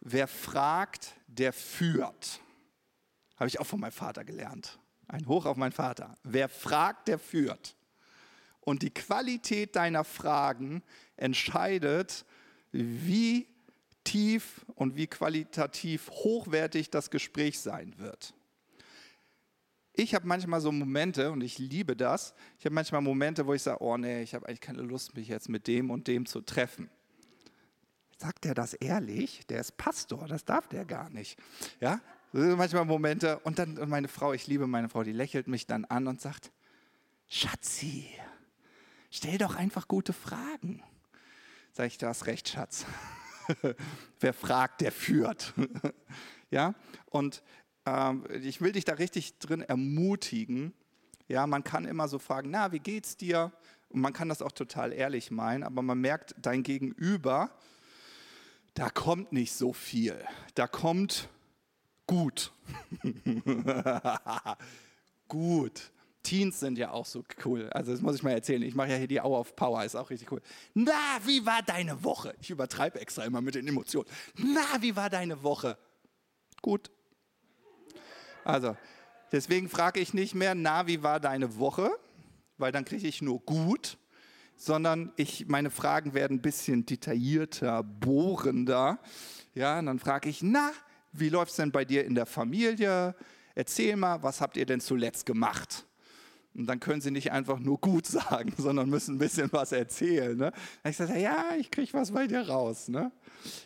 wer fragt, der führt. Habe ich auch von meinem Vater gelernt. Ein Hoch auf meinen Vater. Wer fragt, der führt. Und die Qualität deiner Fragen entscheidet, wie tief und wie qualitativ hochwertig das Gespräch sein wird. Ich habe manchmal so Momente, und ich liebe das, ich habe manchmal Momente, wo ich sage, oh nee, ich habe eigentlich keine Lust, mich jetzt mit dem und dem zu treffen. Sagt er das ehrlich? Der ist Pastor, das darf der gar nicht. Ja, manchmal Momente. Und dann meine Frau, ich liebe meine Frau, die lächelt mich dann an und sagt, Schatzi, stell doch einfach gute Fragen. Sag ich, du hast recht, Schatz. Wer fragt, der führt. ja, und ich will dich da richtig drin ermutigen. Ja, man kann immer so fragen, na, wie geht's dir? Und man kann das auch total ehrlich meinen, aber man merkt, dein Gegenüber, da kommt nicht so viel. Da kommt gut. gut. Teens sind ja auch so cool. Also das muss ich mal erzählen. Ich mache ja hier die Hour of Power, ist auch richtig cool. Na, wie war deine Woche? Ich übertreibe extra immer mit den Emotionen. Na, wie war deine Woche? Gut. Also, deswegen frage ich nicht mehr, na, wie war deine Woche? Weil dann kriege ich nur gut, sondern ich, meine Fragen werden ein bisschen detaillierter, bohrender. Ja, und dann frage ich, na, wie läuft es denn bei dir in der Familie? Erzähl mal, was habt ihr denn zuletzt gemacht? Und dann können sie nicht einfach nur gut sagen, sondern müssen ein bisschen was erzählen. Ne? Dann ich sage, ja, ich kriege was bei dir raus. Ne?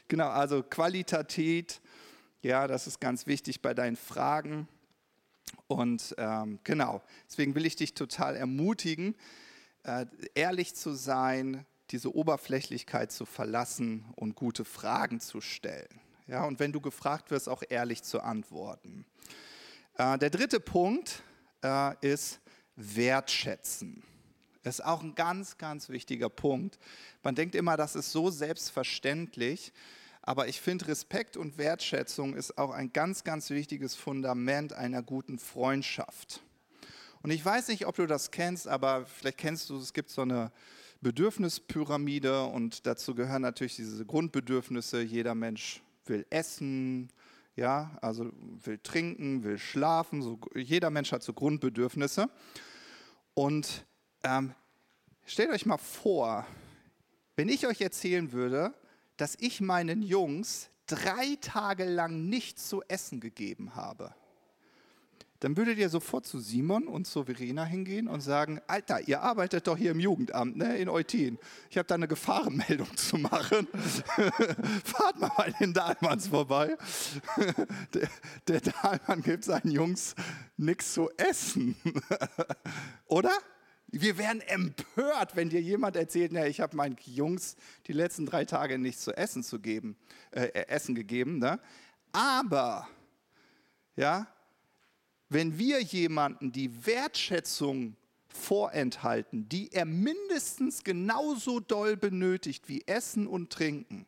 Genau, also Qualität, ja, das ist ganz wichtig bei deinen Fragen. Und ähm, genau, deswegen will ich dich total ermutigen, äh, ehrlich zu sein, diese Oberflächlichkeit zu verlassen und gute Fragen zu stellen. Ja, und wenn du gefragt wirst, auch ehrlich zu antworten. Äh, der dritte Punkt äh, ist, wertschätzen. Das ist auch ein ganz, ganz wichtiger Punkt. Man denkt immer, das ist so selbstverständlich, aber ich finde, Respekt und Wertschätzung ist auch ein ganz, ganz wichtiges Fundament einer guten Freundschaft. Und ich weiß nicht, ob du das kennst, aber vielleicht kennst du, es gibt so eine Bedürfnispyramide und dazu gehören natürlich diese Grundbedürfnisse. Jeder Mensch will essen, ja, also will trinken, will schlafen. So, jeder Mensch hat so Grundbedürfnisse. Und ähm, stellt euch mal vor, wenn ich euch erzählen würde, dass ich meinen Jungs drei Tage lang nichts zu essen gegeben habe dann würdet ihr sofort zu Simon und zu Verena hingehen und sagen, Alter, ihr arbeitet doch hier im Jugendamt, ne, in Eutin. Ich habe da eine Gefahrenmeldung zu machen. Fahrt mal den Dahlmanns vorbei. der, der Dahlmann gibt seinen Jungs nichts zu essen. Oder? Wir wären empört, wenn dir jemand erzählt, ja, ich habe meinen Jungs die letzten drei Tage nichts zu essen zu geben, äh, Essen gegeben. Ne? Aber, ja, wenn wir jemanden die Wertschätzung vorenthalten, die er mindestens genauso doll benötigt wie Essen und Trinken,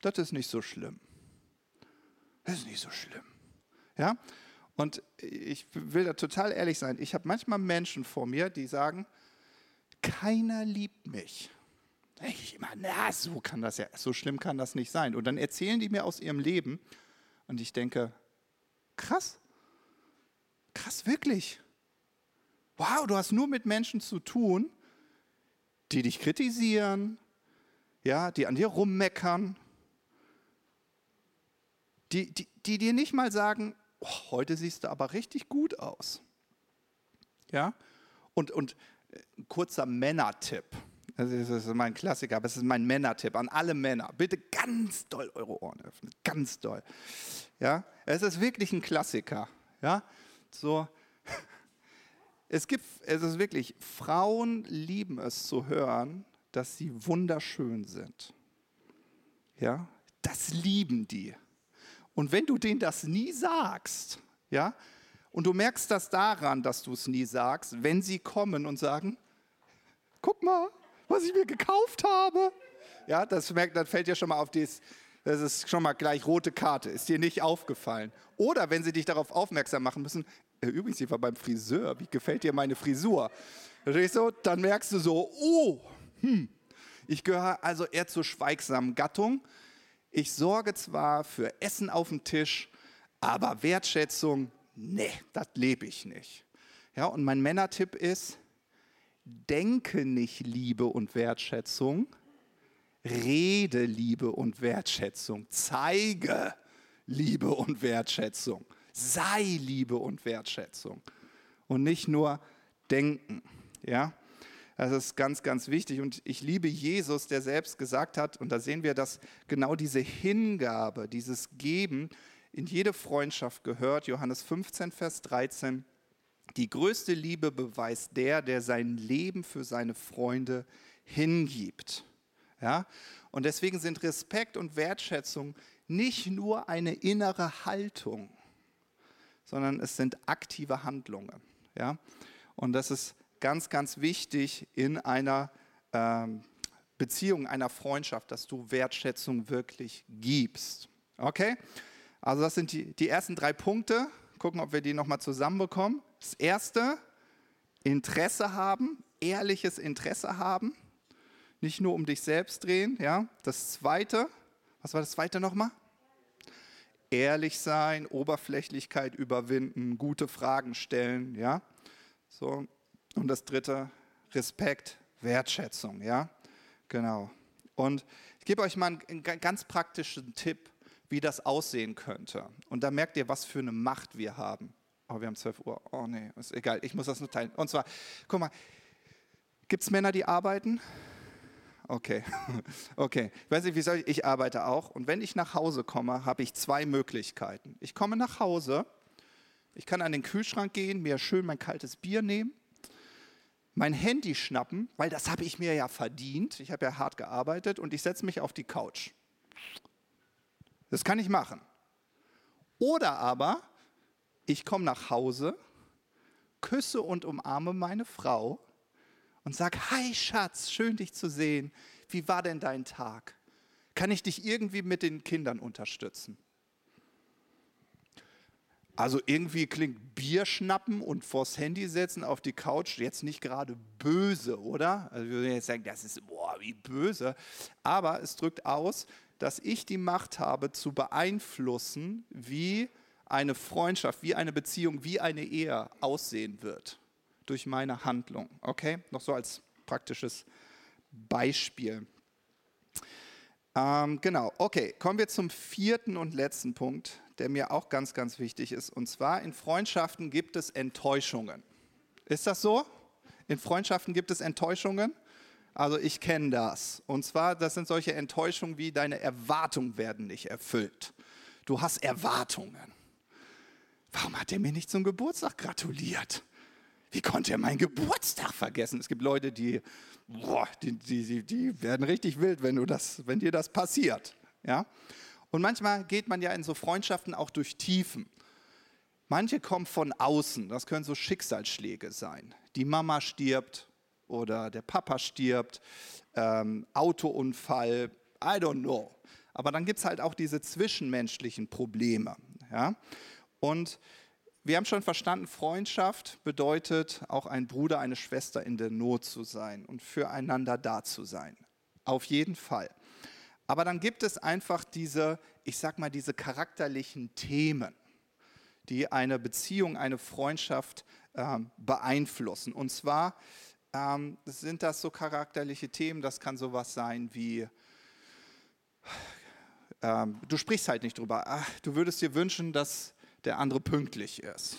das ist nicht so schlimm. Das ist nicht so schlimm. Ja? Und ich will da total ehrlich sein. Ich habe manchmal Menschen vor mir, die sagen, keiner liebt mich. Da denke ich immer, na, so kann das ja, so schlimm kann das nicht sein. Und dann erzählen die mir aus ihrem Leben und ich denke, krass, Krass, wirklich. Wow, du hast nur mit Menschen zu tun, die dich kritisieren, ja, die an dir rummeckern, die, die, die dir nicht mal sagen, oh, heute siehst du aber richtig gut aus. Ja, und, und äh, ein kurzer Männertipp. Das ist mein Klassiker, aber es ist mein Männertipp an alle Männer. Bitte ganz doll eure Ohren öffnen, ganz doll. Ja, es ist wirklich ein Klassiker. Ja, so. Es gibt, es ist wirklich, Frauen lieben es zu hören, dass sie wunderschön sind. Ja, das lieben die. Und wenn du denen das nie sagst, ja, und du merkst das daran, dass du es nie sagst, wenn sie kommen und sagen, guck mal, was ich mir gekauft habe. Ja, das, merkt, das fällt dir schon mal auf das, das ist schon mal gleich rote Karte, ist dir nicht aufgefallen. Oder wenn sie dich darauf aufmerksam machen müssen, äh, übrigens, ich war beim Friseur, wie gefällt dir meine Frisur? Dann merkst du so, oh, hm, ich gehöre also eher zur schweigsamen Gattung. Ich sorge zwar für Essen auf dem Tisch, aber Wertschätzung, nee, das lebe ich nicht. Ja, und mein Männertipp ist, denke nicht Liebe und Wertschätzung, rede Liebe und Wertschätzung, zeige Liebe und Wertschätzung, sei Liebe und Wertschätzung und nicht nur denken. Ja, das ist ganz, ganz wichtig. Und ich liebe Jesus, der selbst gesagt hat, und da sehen wir, dass genau diese Hingabe, dieses Geben in jede Freundschaft gehört. Johannes 15, Vers 13. Die größte Liebe beweist der, der sein Leben für seine Freunde hingibt. Ja? Und deswegen sind Respekt und Wertschätzung nicht nur eine innere Haltung, sondern es sind aktive Handlungen. Ja? Und das ist ganz, ganz wichtig in einer ähm, Beziehung, einer Freundschaft, dass du Wertschätzung wirklich gibst. Okay? Also das sind die, die ersten drei Punkte. Gucken, ob wir die nochmal zusammenbekommen. Das erste, Interesse haben, ehrliches Interesse haben. Nicht nur um dich selbst drehen. Ja? Das zweite, was war das zweite nochmal? Ehrlich sein, Oberflächlichkeit überwinden, gute Fragen stellen. Ja? So. Und das dritte, Respekt, Wertschätzung. Ja? Genau. Und ich gebe euch mal einen ganz praktischen Tipp wie das aussehen könnte. Und da merkt ihr, was für eine Macht wir haben. Oh, wir haben 12 Uhr. Oh nee, ist egal, ich muss das nur teilen. Und zwar, guck mal, gibt es Männer, die arbeiten? Okay, okay. Ich weiß nicht, wie soll ich, ich arbeite auch. Und wenn ich nach Hause komme, habe ich zwei Möglichkeiten. Ich komme nach Hause, ich kann an den Kühlschrank gehen, mir schön mein kaltes Bier nehmen, mein Handy schnappen, weil das habe ich mir ja verdient. Ich habe ja hart gearbeitet und ich setze mich auf die Couch. Das kann ich machen. Oder aber, ich komme nach Hause, küsse und umarme meine Frau und sage, hi Schatz, schön dich zu sehen. Wie war denn dein Tag? Kann ich dich irgendwie mit den Kindern unterstützen? Also irgendwie klingt Bier schnappen und vors Handy setzen auf die Couch jetzt nicht gerade böse, oder? Also wir würden jetzt sagen, das ist, boah, wie böse. Aber es drückt aus, dass ich die Macht habe zu beeinflussen, wie eine Freundschaft, wie eine Beziehung, wie eine Ehe aussehen wird durch meine Handlung. Okay? Noch so als praktisches Beispiel. Ähm, genau, okay, kommen wir zum vierten und letzten Punkt, der mir auch ganz, ganz wichtig ist. Und zwar in Freundschaften gibt es Enttäuschungen. Ist das so? In Freundschaften gibt es Enttäuschungen? Also ich kenne das. Und zwar, das sind solche Enttäuschungen wie deine Erwartungen werden nicht erfüllt. Du hast Erwartungen. Warum hat er mir nicht zum Geburtstag gratuliert? Wie konnte er meinen Geburtstag vergessen? Es gibt Leute, die, boah, die, die, die werden richtig wild, wenn, du das, wenn dir das passiert. Ja? Und manchmal geht man ja in so Freundschaften auch durch Tiefen. Manche kommen von außen, das können so Schicksalsschläge sein. Die Mama stirbt, oder der Papa stirbt, ähm, Autounfall, I don't know. Aber dann gibt es halt auch diese zwischenmenschlichen Probleme. Ja? Und wir haben schon verstanden, Freundschaft bedeutet auch ein Bruder, eine Schwester in der Not zu sein und füreinander da zu sein. Auf jeden Fall. Aber dann gibt es einfach diese, ich sag mal, diese charakterlichen Themen, die eine Beziehung, eine Freundschaft äh, beeinflussen. Und zwar ähm, sind das so charakterliche Themen, das kann sowas sein wie, ähm, du sprichst halt nicht drüber, ach, du würdest dir wünschen, dass der andere pünktlich ist.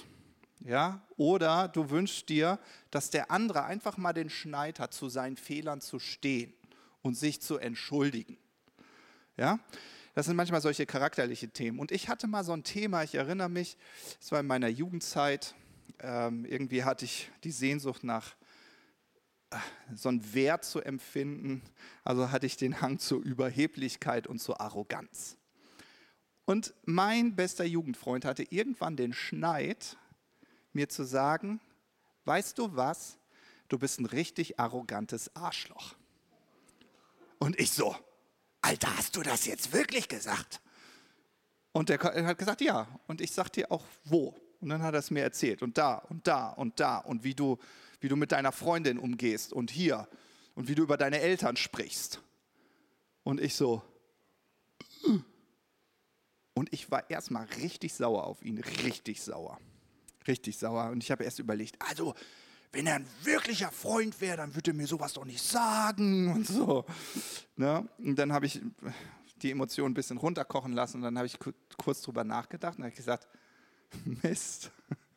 Ja? Oder du wünschst dir, dass der andere einfach mal den Schneid hat, zu seinen Fehlern zu stehen und sich zu entschuldigen. Ja? das sind manchmal solche charakterliche Themen. Und ich hatte mal so ein Thema, ich erinnere mich, es war in meiner Jugendzeit, ähm, irgendwie hatte ich die Sehnsucht nach äh, so einen Wert zu empfinden. Also hatte ich den Hang zur Überheblichkeit und zur Arroganz. Und mein bester Jugendfreund hatte irgendwann den Schneid, mir zu sagen, weißt du was, du bist ein richtig arrogantes Arschloch. Und ich so, Alter, hast du das jetzt wirklich gesagt? Und er hat gesagt, ja. Und ich sagte dir auch, wo. Und dann hat er es mir erzählt. Und da und da und da. Und wie du, wie du mit deiner Freundin umgehst. Und hier. Und wie du über deine Eltern sprichst. Und ich so. Und ich war erstmal richtig sauer auf ihn. Richtig sauer. Richtig sauer. Und ich habe erst überlegt, also, wenn er ein wirklicher Freund wäre, dann würde er mir sowas doch nicht sagen und so. Ne? Und dann habe ich die Emotionen ein bisschen runterkochen lassen und dann habe ich kurz drüber nachgedacht und habe gesagt, Mist,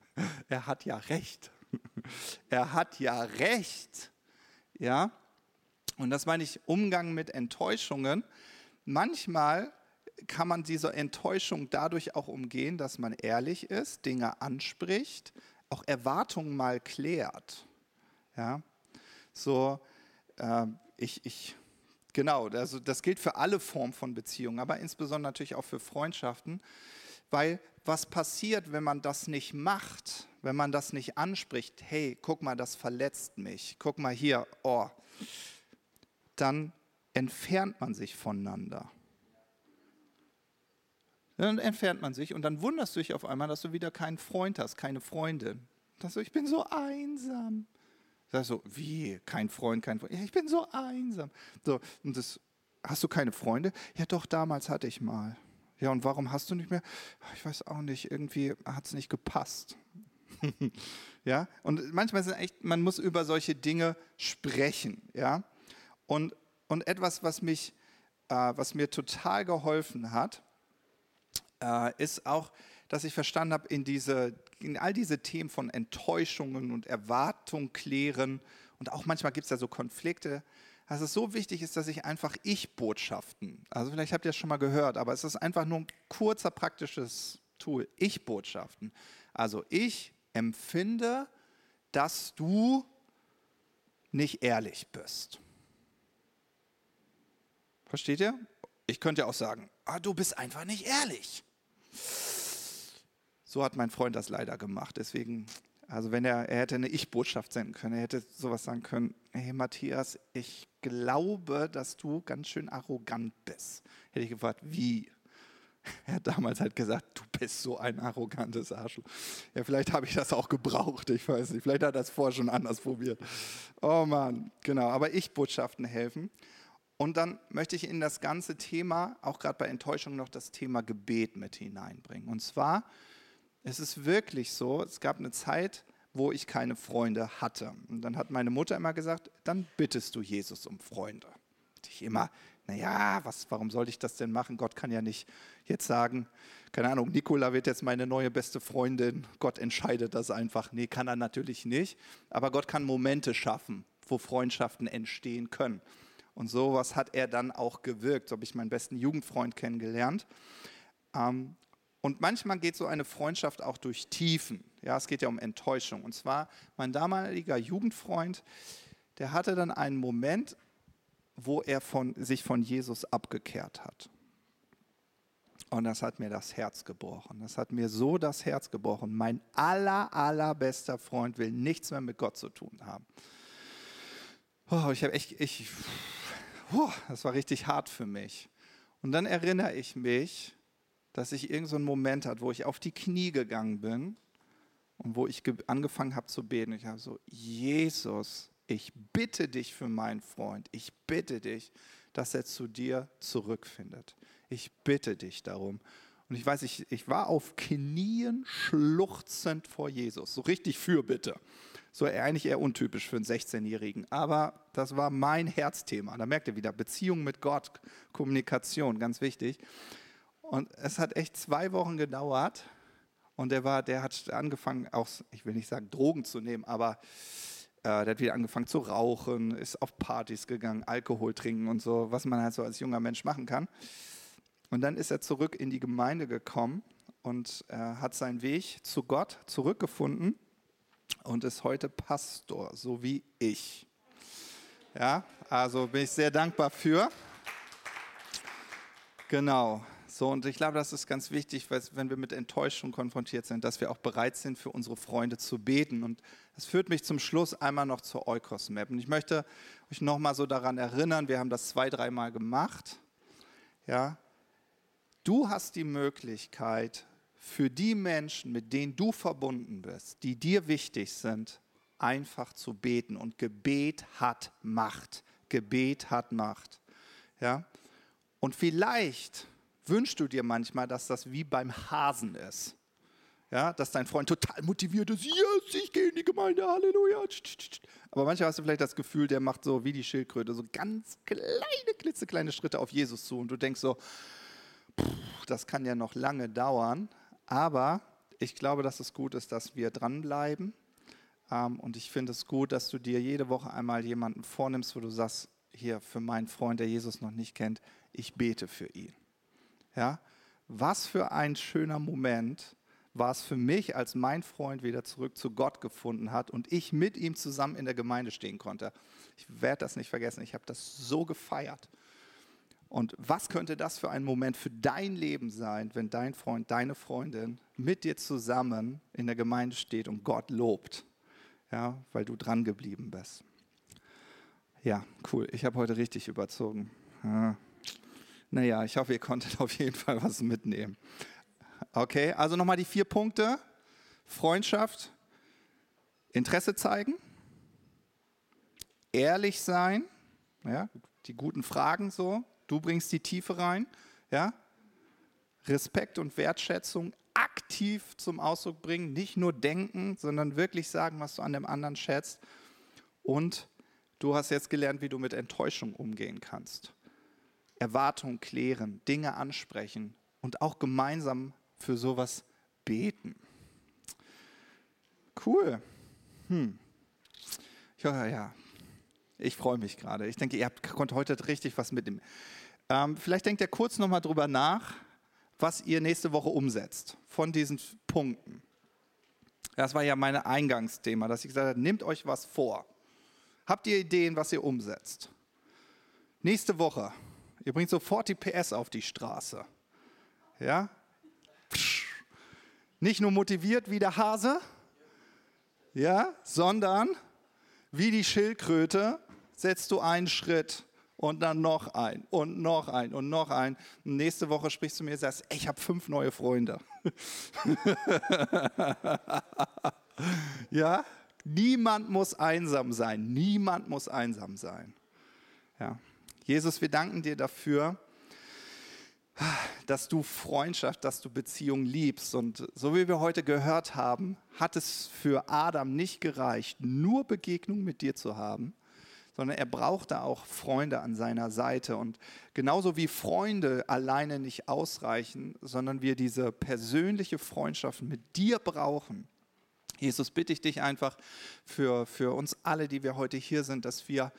er hat ja recht. Er hat ja recht. Ja? Und das meine ich Umgang mit Enttäuschungen. Manchmal kann man diese Enttäuschung dadurch auch umgehen, dass man ehrlich ist, Dinge anspricht, auch Erwartungen mal klärt. Ja? So, äh, ich, ich, genau, also das gilt für alle Formen von Beziehungen, aber insbesondere natürlich auch für Freundschaften, weil was passiert, wenn man das nicht macht, wenn man das nicht anspricht, hey, guck mal, das verletzt mich, guck mal hier, oh, dann entfernt man sich voneinander. Dann entfernt man sich und dann wunderst du dich auf einmal, dass du wieder keinen Freund hast, keine Freundin. Dass du, ich bin so einsam. Sagst so, wie? Kein Freund, kein Freund. Ja, ich bin so einsam. So, und das, hast du keine Freunde? Ja, doch, damals hatte ich mal. Ja, und warum hast du nicht mehr? Ich weiß auch nicht, irgendwie hat es nicht gepasst. ja, und manchmal ist es echt, man muss über solche Dinge sprechen. Ja, und, und etwas, was mich, äh, was mir total geholfen hat, ist auch, dass ich verstanden habe, in, in all diese Themen von Enttäuschungen und Erwartung klären und auch manchmal gibt es ja so Konflikte, dass es so wichtig ist, dass ich einfach Ich-Botschaften, also vielleicht habt ihr es schon mal gehört, aber es ist einfach nur ein kurzer praktisches Tool, Ich-Botschaften. Also ich empfinde, dass du nicht ehrlich bist. Versteht ihr? Ich könnte ja auch sagen, ah, du bist einfach nicht ehrlich. So hat mein Freund das leider gemacht. Deswegen, also wenn er, er hätte eine Ich-Botschaft senden können, er hätte sowas sagen können, hey Matthias, ich glaube, dass du ganz schön arrogant bist. Hätte ich gefragt, wie? Er hat damals halt gesagt, du bist so ein arrogantes Arschloch. Ja, vielleicht habe ich das auch gebraucht, ich weiß nicht. Vielleicht hat er das vorher schon anders probiert. Oh Mann, genau. Aber Ich-Botschaften helfen. Und dann möchte ich in das ganze Thema, auch gerade bei Enttäuschung, noch das Thema Gebet mit hineinbringen. Und zwar, es ist wirklich so, es gab eine Zeit, wo ich keine Freunde hatte. Und dann hat meine Mutter immer gesagt, dann bittest du Jesus um Freunde. Und ich immer, naja, was, warum sollte ich das denn machen? Gott kann ja nicht jetzt sagen, keine Ahnung, Nicola wird jetzt meine neue beste Freundin. Gott entscheidet das einfach. Nee, kann er natürlich nicht. Aber Gott kann Momente schaffen, wo Freundschaften entstehen können. Und sowas hat er dann auch gewirkt. So habe ich meinen besten Jugendfreund kennengelernt. Ähm, und manchmal geht so eine Freundschaft auch durch Tiefen. Ja, es geht ja um Enttäuschung. Und zwar mein damaliger Jugendfreund, der hatte dann einen Moment, wo er von, sich von Jesus abgekehrt hat. Und das hat mir das Herz gebrochen. Das hat mir so das Herz gebrochen. Mein aller, allerbester Freund will nichts mehr mit Gott zu tun haben. Oh, ich habe echt, ich, Puh, das war richtig hart für mich. Und dann erinnere ich mich, dass ich irgendeinen so Moment hatte, wo ich auf die Knie gegangen bin und wo ich angefangen habe zu beten. Ich habe so, Jesus, ich bitte dich für meinen Freund. Ich bitte dich, dass er zu dir zurückfindet. Ich bitte dich darum. Und ich weiß, ich, ich war auf Knien schluchzend vor Jesus. So richtig Fürbitte so eigentlich eher untypisch für einen 16-Jährigen. Aber das war mein Herzthema. Da merkt ihr wieder, Beziehung mit Gott, Kommunikation, ganz wichtig. Und es hat echt zwei Wochen gedauert. Und der, war, der hat angefangen, auch, ich will nicht sagen, Drogen zu nehmen, aber äh, der hat wieder angefangen zu rauchen, ist auf Partys gegangen, Alkohol trinken und so, was man halt so als junger Mensch machen kann. Und dann ist er zurück in die Gemeinde gekommen und er hat seinen Weg zu Gott zurückgefunden und ist heute Pastor, so wie ich. Ja, also bin ich sehr dankbar für. Genau. So, und ich glaube, das ist ganz wichtig, weil wenn wir mit Enttäuschung konfrontiert sind, dass wir auch bereit sind, für unsere Freunde zu beten. Und das führt mich zum Schluss einmal noch zur Eukos-Map. Und ich möchte euch nochmal so daran erinnern, wir haben das zwei, dreimal gemacht. Ja, du hast die Möglichkeit, für die Menschen, mit denen du verbunden bist, die dir wichtig sind, einfach zu beten. Und Gebet hat Macht. Gebet hat Macht. Ja? Und vielleicht wünschst du dir manchmal, dass das wie beim Hasen ist. Ja, dass dein Freund total motiviert ist, yes, ich gehe in die Gemeinde, Halleluja. Aber manchmal hast du vielleicht das Gefühl, der macht so wie die Schildkröte, so ganz kleine, klitzekleine Schritte auf Jesus zu. Und du denkst so, pff, das kann ja noch lange dauern. Aber ich glaube, dass es gut ist, dass wir dranbleiben. Ähm, und ich finde es gut, dass du dir jede Woche einmal jemanden vornimmst, wo du sagst, hier für meinen Freund, der Jesus noch nicht kennt, ich bete für ihn. Ja? Was für ein schöner Moment war es für mich, als mein Freund wieder zurück zu Gott gefunden hat und ich mit ihm zusammen in der Gemeinde stehen konnte. Ich werde das nicht vergessen, ich habe das so gefeiert. Und was könnte das für ein Moment für dein Leben sein, wenn dein Freund, deine Freundin mit dir zusammen in der Gemeinde steht und Gott lobt, ja, weil du dran geblieben bist. Ja, cool. Ich habe heute richtig überzogen. Ja. Naja, ich hoffe, ihr konntet auf jeden Fall was mitnehmen. Okay, also nochmal die vier Punkte. Freundschaft, Interesse zeigen, ehrlich sein, ja, die guten Fragen so, du bringst die Tiefe rein, ja, Respekt und Wertschätzung aktiv zum Ausdruck bringen, nicht nur denken, sondern wirklich sagen, was du an dem anderen schätzt. Und du hast jetzt gelernt, wie du mit Enttäuschung umgehen kannst. Erwartungen klären, Dinge ansprechen und auch gemeinsam für sowas beten. Cool. Hm. Ja, ja. Ich freue mich gerade. Ich denke, ihr habt, konntet heute richtig was mitnehmen. Ähm, vielleicht denkt ihr kurz nochmal drüber nach, was ihr nächste Woche umsetzt von diesen Punkten. Das war ja mein Eingangsthema, dass ich gesagt habe, nehmt euch was vor. Habt ihr Ideen, was ihr umsetzt? Nächste Woche Ihr bringt sofort die PS auf die Straße. Ja? Nicht nur motiviert wie der Hase, ja, sondern wie die Schildkröte setzt du einen Schritt und dann noch ein und noch ein und noch ein. Nächste Woche sprichst du mir und sagst, ich habe fünf neue Freunde. ja, niemand muss einsam sein. Niemand muss einsam sein. Ja. Jesus, wir danken dir dafür, dass du Freundschaft, dass du Beziehung liebst. Und so wie wir heute gehört haben, hat es für Adam nicht gereicht, nur Begegnung mit dir zu haben, sondern er brauchte auch Freunde an seiner Seite. Und genauso wie Freunde alleine nicht ausreichen, sondern wir diese persönliche Freundschaft mit dir brauchen. Jesus, bitte ich dich einfach für, für uns alle, die wir heute hier sind, dass wir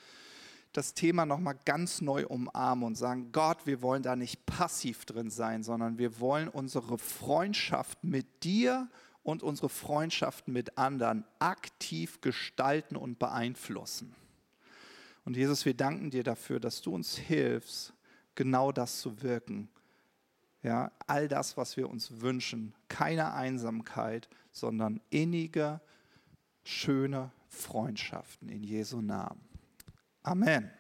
das Thema nochmal ganz neu umarmen und sagen, Gott, wir wollen da nicht passiv drin sein, sondern wir wollen unsere Freundschaft mit dir und unsere Freundschaft mit anderen aktiv gestalten und beeinflussen. Und Jesus, wir danken dir dafür, dass du uns hilfst, genau das zu wirken. Ja, all das, was wir uns wünschen, keine Einsamkeit, sondern innige, schöne Freundschaften in Jesu Namen. Amen.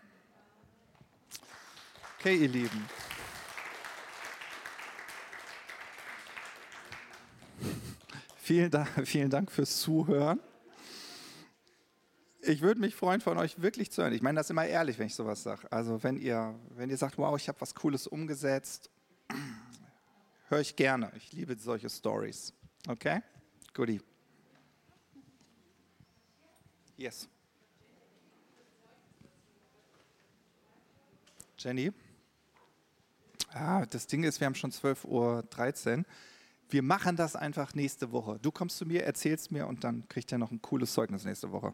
Okay, ihr Lieben. Vielen Dank, vielen Dank fürs Zuhören. Ich würde mich freuen, von euch wirklich zu hören. Ich meine das immer ehrlich, wenn ich sowas sage. Also wenn ihr, wenn ihr sagt, wow, ich habe was Cooles umgesetzt, höre ich gerne. Ich liebe solche Stories. Okay? Goodie. Yes. Jenny. Ah, das Ding ist, wir haben schon 12.13 Uhr. Wir machen das einfach nächste Woche. Du kommst zu mir, erzählst mir und dann kriegt er noch ein cooles Zeugnis nächste Woche.